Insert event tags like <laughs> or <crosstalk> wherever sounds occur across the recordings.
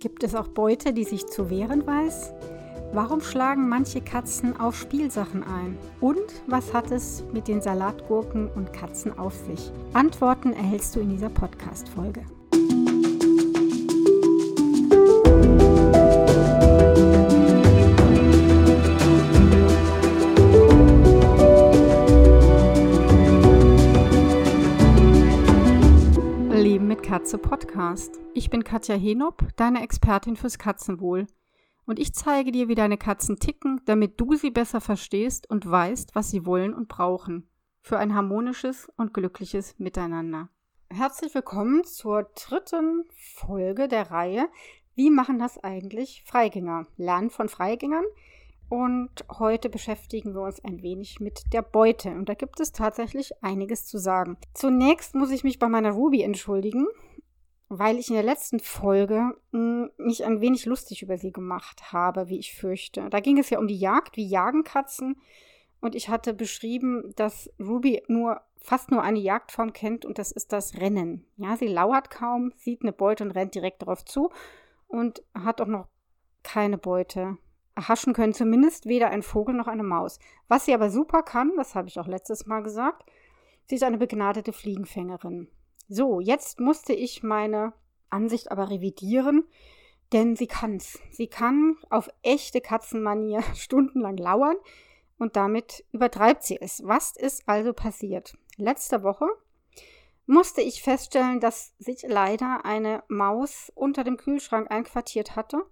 Gibt es auch Beute, die sich zu wehren weiß? Warum schlagen manche Katzen auf Spielsachen ein? Und was hat es mit den Salatgurken und Katzen auf sich? Antworten erhältst du in dieser Podcast-Folge. Katze Podcast. Ich bin Katja Henop, deine Expertin fürs Katzenwohl. Und ich zeige dir, wie deine Katzen ticken, damit du sie besser verstehst und weißt, was sie wollen und brauchen. Für ein harmonisches und glückliches Miteinander. Herzlich willkommen zur dritten Folge der Reihe Wie machen das eigentlich Freigänger? Lernen von Freigängern. Und heute beschäftigen wir uns ein wenig mit der Beute. Und da gibt es tatsächlich einiges zu sagen. Zunächst muss ich mich bei meiner Ruby entschuldigen, weil ich in der letzten Folge hm, mich ein wenig lustig über sie gemacht habe, wie ich fürchte. Da ging es ja um die Jagd, wie jagen Katzen. Und ich hatte beschrieben, dass Ruby nur fast nur eine Jagdform kennt und das ist das Rennen. Ja, sie lauert kaum, sieht eine Beute und rennt direkt darauf zu und hat auch noch keine Beute erhaschen können, zumindest weder ein Vogel noch eine Maus. Was sie aber super kann, das habe ich auch letztes Mal gesagt, sie ist eine begnadete Fliegenfängerin. So, jetzt musste ich meine Ansicht aber revidieren, denn sie kann's. Sie kann auf echte Katzenmanier <laughs> stundenlang lauern und damit übertreibt sie es. Was ist also passiert? Letzte Woche musste ich feststellen, dass sich leider eine Maus unter dem Kühlschrank einquartiert hatte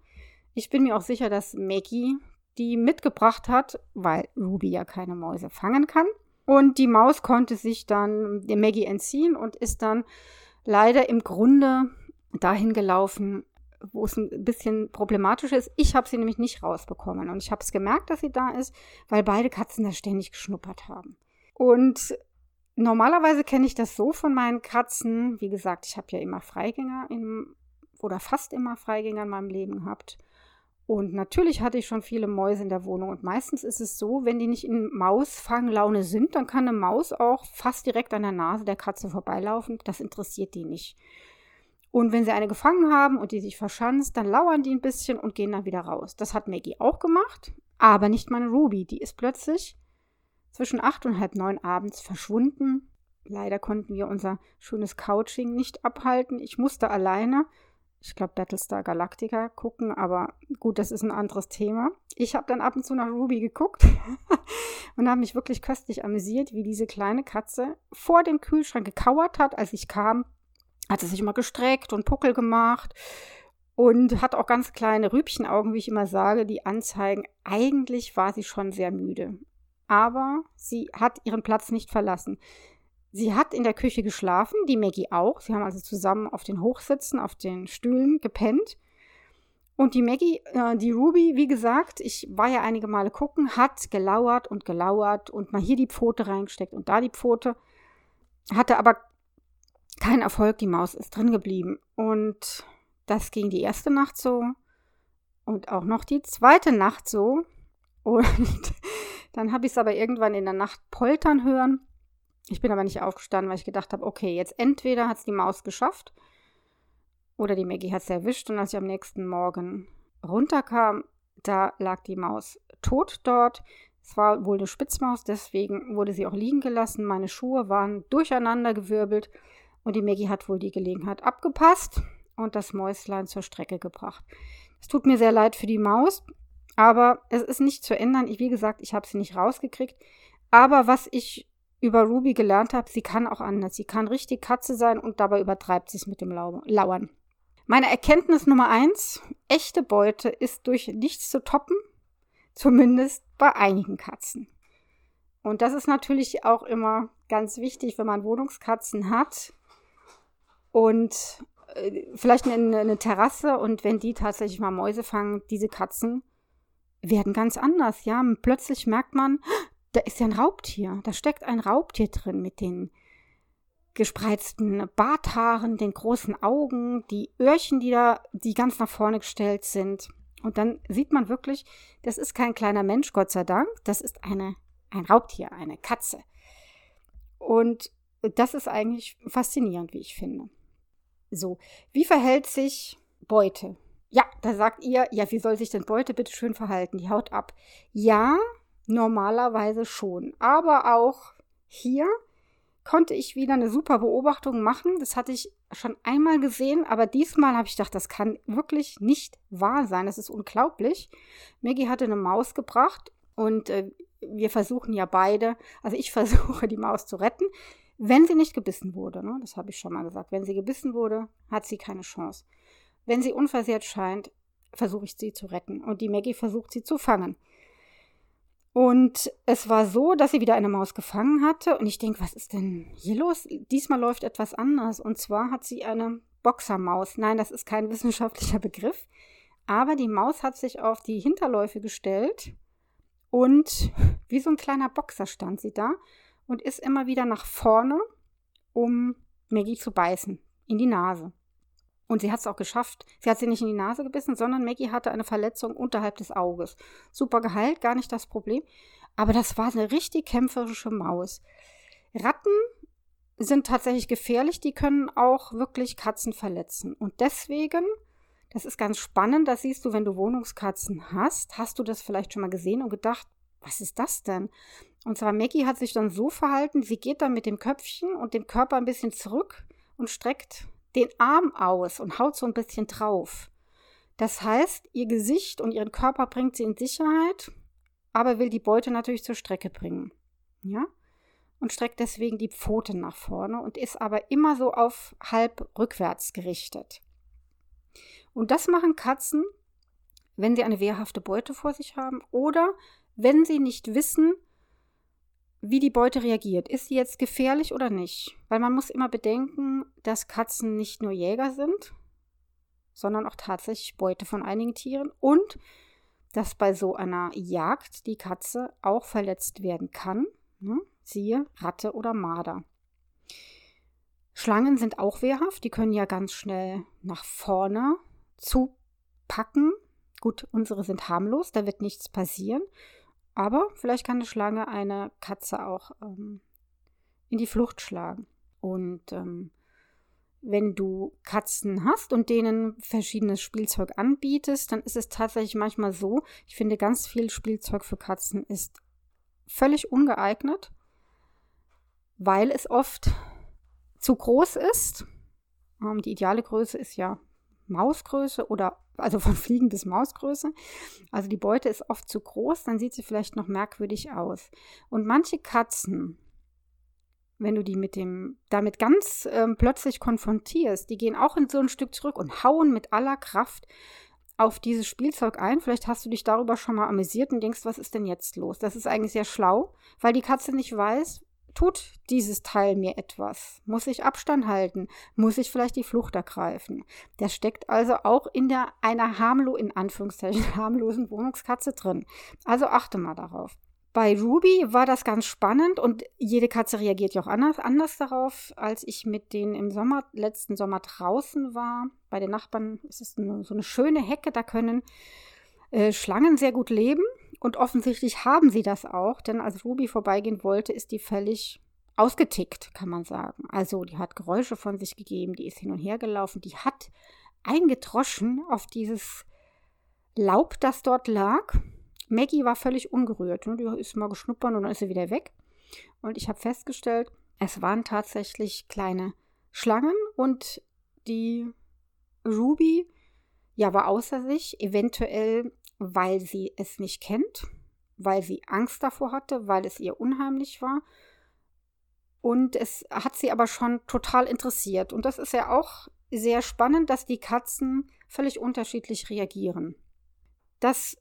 ich bin mir auch sicher, dass Maggie die mitgebracht hat, weil Ruby ja keine Mäuse fangen kann. Und die Maus konnte sich dann Maggie entziehen und ist dann leider im Grunde dahin gelaufen, wo es ein bisschen problematisch ist. Ich habe sie nämlich nicht rausbekommen und ich habe es gemerkt, dass sie da ist, weil beide Katzen da ständig geschnuppert haben. Und normalerweise kenne ich das so von meinen Katzen. Wie gesagt, ich habe ja immer Freigänger im, oder fast immer Freigänger in meinem Leben gehabt. Und natürlich hatte ich schon viele Mäuse in der Wohnung. Und meistens ist es so, wenn die nicht in Mausfanglaune sind, dann kann eine Maus auch fast direkt an der Nase der Katze vorbeilaufen. Das interessiert die nicht. Und wenn sie eine gefangen haben und die sich verschanzt, dann lauern die ein bisschen und gehen dann wieder raus. Das hat Maggie auch gemacht, aber nicht meine Ruby. Die ist plötzlich zwischen acht und halb neun abends verschwunden. Leider konnten wir unser schönes Couching nicht abhalten. Ich musste alleine ich glaube, Battlestar Galactica gucken, aber gut, das ist ein anderes Thema. Ich habe dann ab und zu nach Ruby geguckt <laughs> und habe mich wirklich köstlich amüsiert, wie diese kleine Katze vor dem Kühlschrank gekauert hat, als ich kam. Hat sie sich immer gestreckt und Puckel gemacht und hat auch ganz kleine Rübchenaugen, wie ich immer sage, die anzeigen, eigentlich war sie schon sehr müde. Aber sie hat ihren Platz nicht verlassen. Sie hat in der Küche geschlafen, die Maggie auch. Sie haben also zusammen auf den Hochsitzen, auf den Stühlen gepennt. Und die Maggie, äh, die Ruby, wie gesagt, ich war ja einige Male gucken, hat gelauert und gelauert und mal hier die Pfote reingesteckt und da die Pfote. Hatte aber keinen Erfolg, die Maus ist drin geblieben. Und das ging die erste Nacht so und auch noch die zweite Nacht so. Und <laughs> dann habe ich es aber irgendwann in der Nacht poltern hören. Ich bin aber nicht aufgestanden, weil ich gedacht habe, okay, jetzt entweder hat es die Maus geschafft oder die Maggie hat es erwischt. Und als ich am nächsten Morgen runterkam, da lag die Maus tot dort. Es war wohl eine Spitzmaus, deswegen wurde sie auch liegen gelassen. Meine Schuhe waren durcheinander gewirbelt und die Maggie hat wohl die Gelegenheit abgepasst und das Mäuslein zur Strecke gebracht. Es tut mir sehr leid für die Maus, aber es ist nicht zu ändern. Ich, wie gesagt, ich habe sie nicht rausgekriegt. Aber was ich über Ruby gelernt habe, sie kann auch anders. Sie kann richtig Katze sein und dabei übertreibt sie es mit dem Lauern. Meine Erkenntnis Nummer eins, echte Beute ist durch nichts zu toppen, zumindest bei einigen Katzen. Und das ist natürlich auch immer ganz wichtig, wenn man Wohnungskatzen hat und äh, vielleicht eine, eine Terrasse und wenn die tatsächlich mal Mäuse fangen, diese Katzen werden ganz anders. Ja, plötzlich merkt man, da ist ja ein Raubtier. Da steckt ein Raubtier drin mit den gespreizten Barthaaren, den großen Augen, die Öhrchen, die da, die ganz nach vorne gestellt sind. Und dann sieht man wirklich, das ist kein kleiner Mensch, Gott sei Dank, das ist eine, ein Raubtier, eine Katze. Und das ist eigentlich faszinierend, wie ich finde. So, wie verhält sich Beute? ja, da sagt ihr, ja, wie soll sich denn Beute bitte schön verhalten? Die haut ab. Ja, normalerweise schon. Aber auch hier konnte ich wieder eine super Beobachtung machen. Das hatte ich schon einmal gesehen, aber diesmal habe ich gedacht, das kann wirklich nicht wahr sein. Das ist unglaublich. Maggie hatte eine Maus gebracht und äh, wir versuchen ja beide, also ich <laughs> versuche die Maus zu retten, wenn sie nicht gebissen wurde. Ne? Das habe ich schon mal gesagt. Wenn sie gebissen wurde, hat sie keine Chance. Wenn sie unversehrt scheint, versuche ich sie zu retten und die Maggie versucht sie zu fangen. Und es war so, dass sie wieder eine Maus gefangen hatte. Und ich denke, was ist denn hier los? Diesmal läuft etwas anders. Und zwar hat sie eine Boxermaus. Nein, das ist kein wissenschaftlicher Begriff. Aber die Maus hat sich auf die Hinterläufe gestellt und wie so ein kleiner Boxer stand sie da und ist immer wieder nach vorne, um Maggie zu beißen. In die Nase. Und sie hat es auch geschafft. Sie hat sie nicht in die Nase gebissen, sondern Maggie hatte eine Verletzung unterhalb des Auges. Super geheilt, gar nicht das Problem. Aber das war eine richtig kämpferische Maus. Ratten sind tatsächlich gefährlich, die können auch wirklich Katzen verletzen. Und deswegen, das ist ganz spannend, das siehst du, wenn du Wohnungskatzen hast, hast du das vielleicht schon mal gesehen und gedacht, was ist das denn? Und zwar Maggie hat sich dann so verhalten, sie geht dann mit dem Köpfchen und dem Körper ein bisschen zurück und streckt den Arm aus und haut so ein bisschen drauf. Das heißt, ihr Gesicht und ihren Körper bringt sie in Sicherheit, aber will die Beute natürlich zur Strecke bringen. Ja? Und streckt deswegen die Pfoten nach vorne und ist aber immer so auf halb rückwärts gerichtet. Und das machen Katzen, wenn sie eine wehrhafte Beute vor sich haben oder wenn sie nicht wissen, wie die Beute reagiert. Ist sie jetzt gefährlich oder nicht? Weil man muss immer bedenken, dass Katzen nicht nur Jäger sind, sondern auch tatsächlich Beute von einigen Tieren und dass bei so einer Jagd die Katze auch verletzt werden kann. Ne? Siehe Ratte oder Marder. Schlangen sind auch wehrhaft, die können ja ganz schnell nach vorne zupacken. Gut, unsere sind harmlos, da wird nichts passieren. Aber vielleicht kann eine Schlange eine Katze auch ähm, in die Flucht schlagen. Und ähm, wenn du Katzen hast und denen verschiedenes Spielzeug anbietest, dann ist es tatsächlich manchmal so, ich finde, ganz viel Spielzeug für Katzen ist völlig ungeeignet, weil es oft zu groß ist. Ähm, die ideale Größe ist ja Mausgröße oder also von Fliegen bis Mausgröße. Also die Beute ist oft zu groß, dann sieht sie vielleicht noch merkwürdig aus. Und manche Katzen, wenn du die mit dem damit ganz ähm, plötzlich konfrontierst, die gehen auch in so ein Stück zurück und hauen mit aller Kraft auf dieses Spielzeug ein. Vielleicht hast du dich darüber schon mal amüsiert und denkst, was ist denn jetzt los? Das ist eigentlich sehr schlau, weil die Katze nicht weiß, tut dieses Teil mir etwas? Muss ich Abstand halten? Muss ich vielleicht die Flucht ergreifen? Der steckt also auch in der einer harmlo in Anführungszeichen <laughs> harmlosen Wohnungskatze drin. Also achte mal darauf. Bei Ruby war das ganz spannend und jede Katze reagiert ja auch anders, anders darauf. Als ich mit denen im Sommer, letzten Sommer draußen war, bei den Nachbarn ist es so eine schöne Hecke, da können äh, Schlangen sehr gut leben. Und offensichtlich haben sie das auch, denn als Ruby vorbeigehen wollte, ist die völlig ausgetickt, kann man sagen. Also die hat Geräusche von sich gegeben, die ist hin und her gelaufen, die hat eingedroschen auf dieses Laub, das dort lag. Maggie war völlig ungerührt. Ne? Die ist mal geschnuppert und dann ist sie wieder weg. Und ich habe festgestellt, es waren tatsächlich kleine Schlangen und die Ruby ja war außer sich. Eventuell weil sie es nicht kennt, weil sie Angst davor hatte, weil es ihr unheimlich war. Und es hat sie aber schon total interessiert. Und das ist ja auch sehr spannend, dass die Katzen völlig unterschiedlich reagieren. Das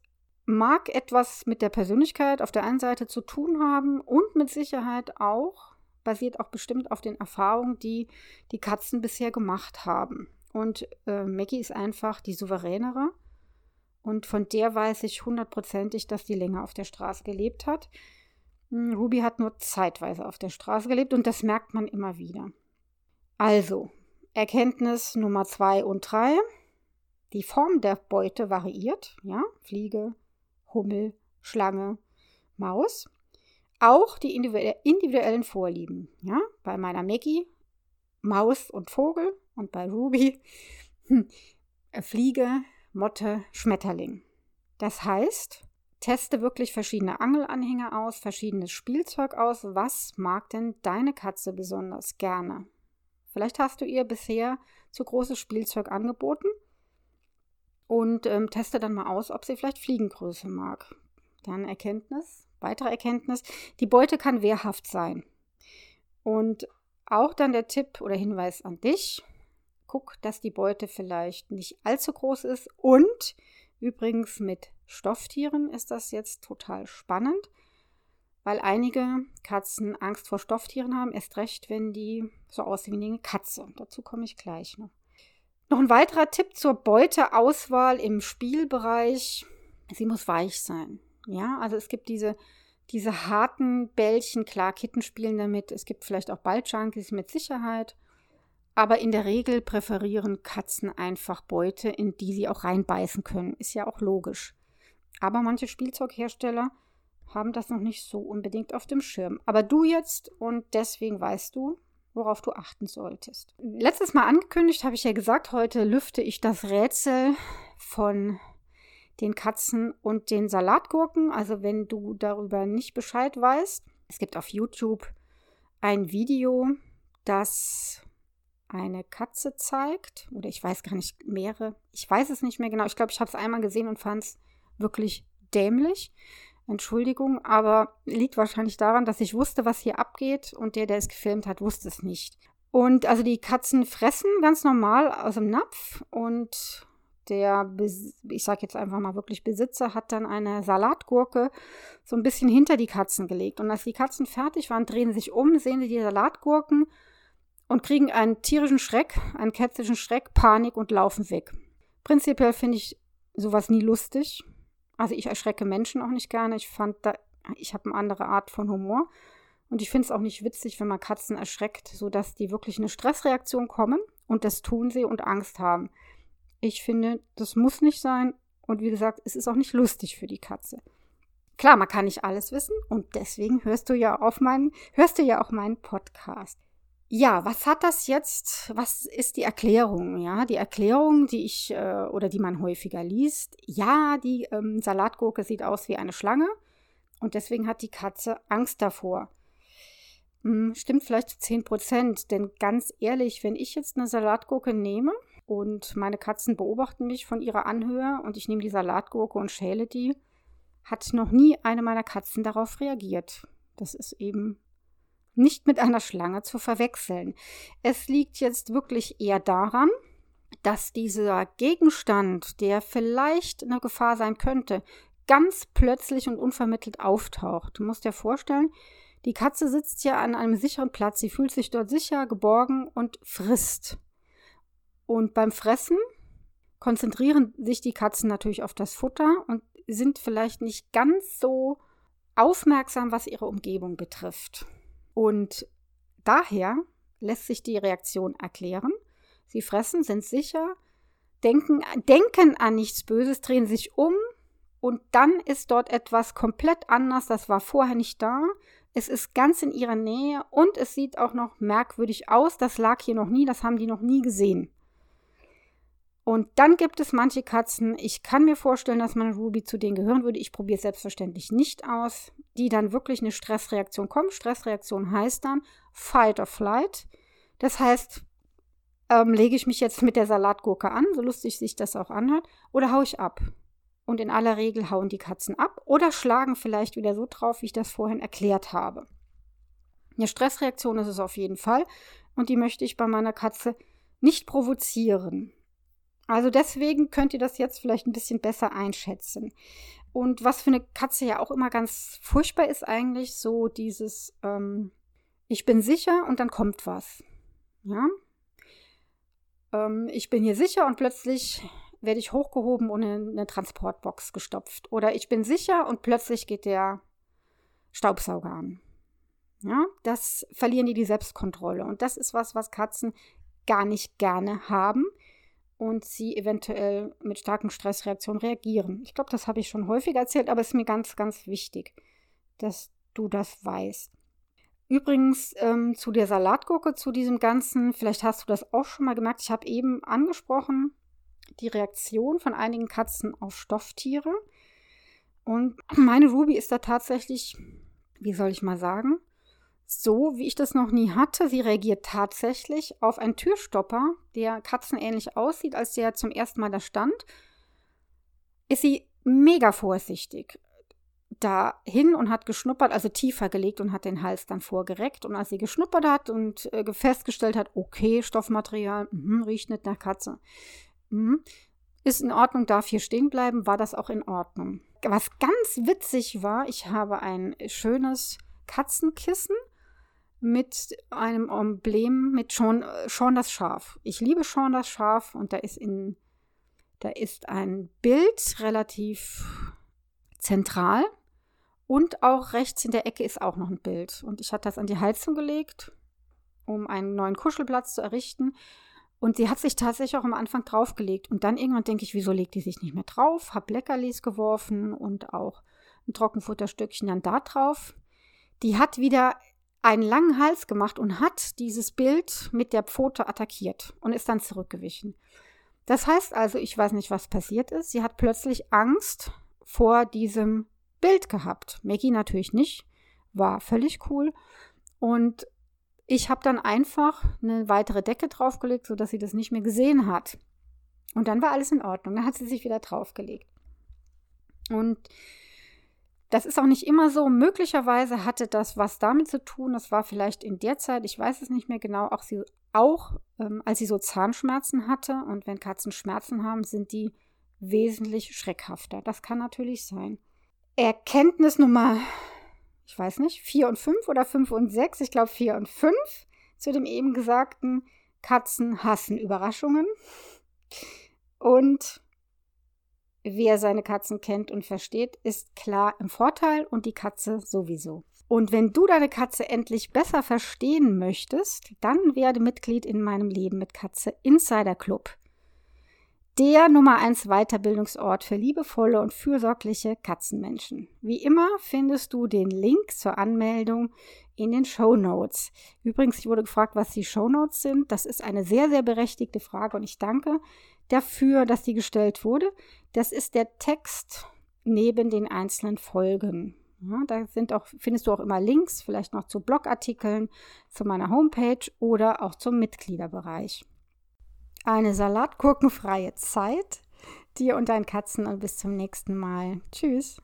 mag etwas mit der Persönlichkeit auf der einen Seite zu tun haben und mit Sicherheit auch, basiert auch bestimmt auf den Erfahrungen, die die Katzen bisher gemacht haben. Und äh, Maggie ist einfach die souveränere und von der weiß ich hundertprozentig, dass die länger auf der Straße gelebt hat. Hm, Ruby hat nur zeitweise auf der Straße gelebt und das merkt man immer wieder. Also, Erkenntnis Nummer zwei und drei. Die Form der Beute variiert, ja, Fliege, Hummel, Schlange, Maus. Auch die individuellen Vorlieben, ja, bei meiner Maggie Maus und Vogel und bei Ruby hm, Fliege, Motte, Schmetterling. Das heißt, teste wirklich verschiedene Angelanhänger aus, verschiedenes Spielzeug aus. Was mag denn deine Katze besonders gerne? Vielleicht hast du ihr bisher zu großes Spielzeug angeboten und ähm, teste dann mal aus, ob sie vielleicht Fliegengröße mag. Dann Erkenntnis, weitere Erkenntnis, die Beute kann wehrhaft sein. Und auch dann der Tipp oder Hinweis an dich, guck, dass die Beute vielleicht nicht allzu groß ist. Und übrigens mit Stofftieren ist das jetzt total spannend, weil einige Katzen Angst vor Stofftieren haben, erst recht, wenn die so aussehen wie eine Katze. Dazu komme ich gleich noch. Noch ein weiterer Tipp zur Beuteauswahl im Spielbereich. Sie muss weich sein. Ja, also es gibt diese, diese harten Bällchen. Klar, Kitten spielen damit. Es gibt vielleicht auch Balljunkies mit Sicherheit. Aber in der Regel präferieren Katzen einfach Beute, in die sie auch reinbeißen können. Ist ja auch logisch. Aber manche Spielzeughersteller haben das noch nicht so unbedingt auf dem Schirm. Aber du jetzt und deswegen weißt du, worauf du achten solltest. Letztes Mal angekündigt habe ich ja gesagt, heute lüfte ich das Rätsel von den Katzen und den Salatgurken. Also wenn du darüber nicht Bescheid weißt, es gibt auf YouTube ein Video, das eine Katze zeigt. Oder ich weiß gar nicht, mehrere. Ich weiß es nicht mehr genau. Ich glaube, ich habe es einmal gesehen und fand es wirklich dämlich. Entschuldigung, aber liegt wahrscheinlich daran, dass ich wusste, was hier abgeht und der, der es gefilmt hat, wusste es nicht. Und also die Katzen fressen ganz normal aus dem Napf und der, ich sage jetzt einfach mal wirklich Besitzer, hat dann eine Salatgurke so ein bisschen hinter die Katzen gelegt. Und als die Katzen fertig waren, drehen sich um, sehen sie die Salatgurken und kriegen einen tierischen Schreck, einen kätzischen Schreck, Panik und laufen weg. Prinzipiell finde ich sowas nie lustig. Also ich erschrecke Menschen auch nicht gerne. Ich fand da, ich habe eine andere Art von Humor. Und ich finde es auch nicht witzig, wenn man Katzen erschreckt, sodass die wirklich eine Stressreaktion kommen und das tun sie und Angst haben. Ich finde, das muss nicht sein. Und wie gesagt, es ist auch nicht lustig für die Katze. Klar, man kann nicht alles wissen und deswegen hörst du ja auf meinen, hörst du ja auch meinen Podcast. Ja, was hat das jetzt? Was ist die Erklärung? Ja, die Erklärung, die ich äh, oder die man häufiger liest. Ja, die ähm, Salatgurke sieht aus wie eine Schlange und deswegen hat die Katze Angst davor. Hm, stimmt vielleicht zu 10 Prozent, denn ganz ehrlich, wenn ich jetzt eine Salatgurke nehme und meine Katzen beobachten mich von ihrer Anhöhe und ich nehme die Salatgurke und schäle die, hat noch nie eine meiner Katzen darauf reagiert. Das ist eben nicht mit einer Schlange zu verwechseln. Es liegt jetzt wirklich eher daran, dass dieser Gegenstand, der vielleicht eine Gefahr sein könnte, ganz plötzlich und unvermittelt auftaucht. Du musst dir vorstellen, die Katze sitzt ja an einem sicheren Platz, sie fühlt sich dort sicher, geborgen und frisst. Und beim Fressen konzentrieren sich die Katzen natürlich auf das Futter und sind vielleicht nicht ganz so aufmerksam, was ihre Umgebung betrifft. Und daher lässt sich die Reaktion erklären. Sie fressen, sind sicher, denken, denken an nichts Böses, drehen sich um und dann ist dort etwas komplett anders, das war vorher nicht da. Es ist ganz in ihrer Nähe und es sieht auch noch merkwürdig aus. Das lag hier noch nie, das haben die noch nie gesehen. Und dann gibt es manche Katzen, ich kann mir vorstellen, dass mein Ruby zu denen gehören würde. Ich probiere es selbstverständlich nicht aus, die dann wirklich eine Stressreaktion kommen. Stressreaktion heißt dann Fight or Flight. Das heißt, ähm, lege ich mich jetzt mit der Salatgurke an, so lustig sich das auch anhört, oder haue ich ab? Und in aller Regel hauen die Katzen ab oder schlagen vielleicht wieder so drauf, wie ich das vorhin erklärt habe. Eine Stressreaktion ist es auf jeden Fall und die möchte ich bei meiner Katze nicht provozieren. Also deswegen könnt ihr das jetzt vielleicht ein bisschen besser einschätzen. Und was für eine Katze ja auch immer ganz furchtbar ist eigentlich, so dieses, ähm, ich bin sicher und dann kommt was. Ja. Ähm, ich bin hier sicher und plötzlich werde ich hochgehoben und in eine Transportbox gestopft. Oder ich bin sicher und plötzlich geht der Staubsauger an. Ja, das verlieren die die Selbstkontrolle. Und das ist was, was Katzen gar nicht gerne haben und sie eventuell mit starken Stressreaktionen reagieren. Ich glaube, das habe ich schon häufig erzählt, aber es ist mir ganz, ganz wichtig, dass du das weißt. Übrigens ähm, zu der Salatgurke, zu diesem Ganzen, vielleicht hast du das auch schon mal gemerkt, ich habe eben angesprochen, die Reaktion von einigen Katzen auf Stofftiere. Und meine Ruby ist da tatsächlich, wie soll ich mal sagen, so wie ich das noch nie hatte. Sie reagiert tatsächlich auf einen Türstopper, der katzenähnlich aussieht, als der zum ersten Mal da stand. Ist sie mega vorsichtig dahin und hat geschnuppert, also tiefer gelegt und hat den Hals dann vorgereckt. Und als sie geschnuppert hat und äh, festgestellt hat, okay, Stoffmaterial, mh, riecht nicht nach Katze, mh, ist in Ordnung, darf hier stehen bleiben, war das auch in Ordnung. Was ganz witzig war, ich habe ein schönes Katzenkissen mit einem Emblem mit Sean, Sean das Schaf. Ich liebe Sean das Schaf und da ist in da ist ein Bild relativ zentral und auch rechts in der Ecke ist auch noch ein Bild. Und ich hatte das an die Heizung gelegt, um einen neuen Kuschelplatz zu errichten. Und sie hat sich tatsächlich auch am Anfang draufgelegt. Und dann irgendwann denke ich, wieso legt die sich nicht mehr drauf? Hab Leckerlis geworfen und auch ein Trockenfutterstückchen dann da drauf. Die hat wieder einen langen Hals gemacht und hat dieses Bild mit der Pfote attackiert und ist dann zurückgewichen. Das heißt also, ich weiß nicht, was passiert ist. Sie hat plötzlich Angst vor diesem Bild gehabt. Maggie natürlich nicht, war völlig cool. Und ich habe dann einfach eine weitere Decke draufgelegt, sodass sie das nicht mehr gesehen hat. Und dann war alles in Ordnung. Dann hat sie sich wieder draufgelegt. Und das ist auch nicht immer so. Möglicherweise hatte das was damit zu tun. Das war vielleicht in der Zeit, ich weiß es nicht mehr genau, auch, sie, auch ähm, als sie so Zahnschmerzen hatte. Und wenn Katzen Schmerzen haben, sind die wesentlich schreckhafter. Das kann natürlich sein. Erkenntnis Nummer, ich weiß nicht, 4 und 5 oder 5 und 6, ich glaube 4 und 5 zu dem eben gesagten, Katzen hassen Überraschungen. Und wer seine Katzen kennt und versteht, ist klar im Vorteil und die Katze sowieso. Und wenn du deine Katze endlich besser verstehen möchtest, dann werde Mitglied in meinem Leben mit Katze Insider Club der Nummer 1 Weiterbildungsort für liebevolle und fürsorgliche Katzenmenschen. Wie immer findest du den Link zur Anmeldung in den Show Notes. Übrigens, ich wurde gefragt, was die Show Notes sind. Das ist eine sehr, sehr berechtigte Frage und ich danke dafür, dass die gestellt wurde. Das ist der Text neben den einzelnen Folgen. Ja, da sind auch, findest du auch immer Links, vielleicht noch zu Blogartikeln, zu meiner Homepage oder auch zum Mitgliederbereich eine salatgurkenfreie Zeit dir und deinen Katzen und bis zum nächsten Mal. Tschüss.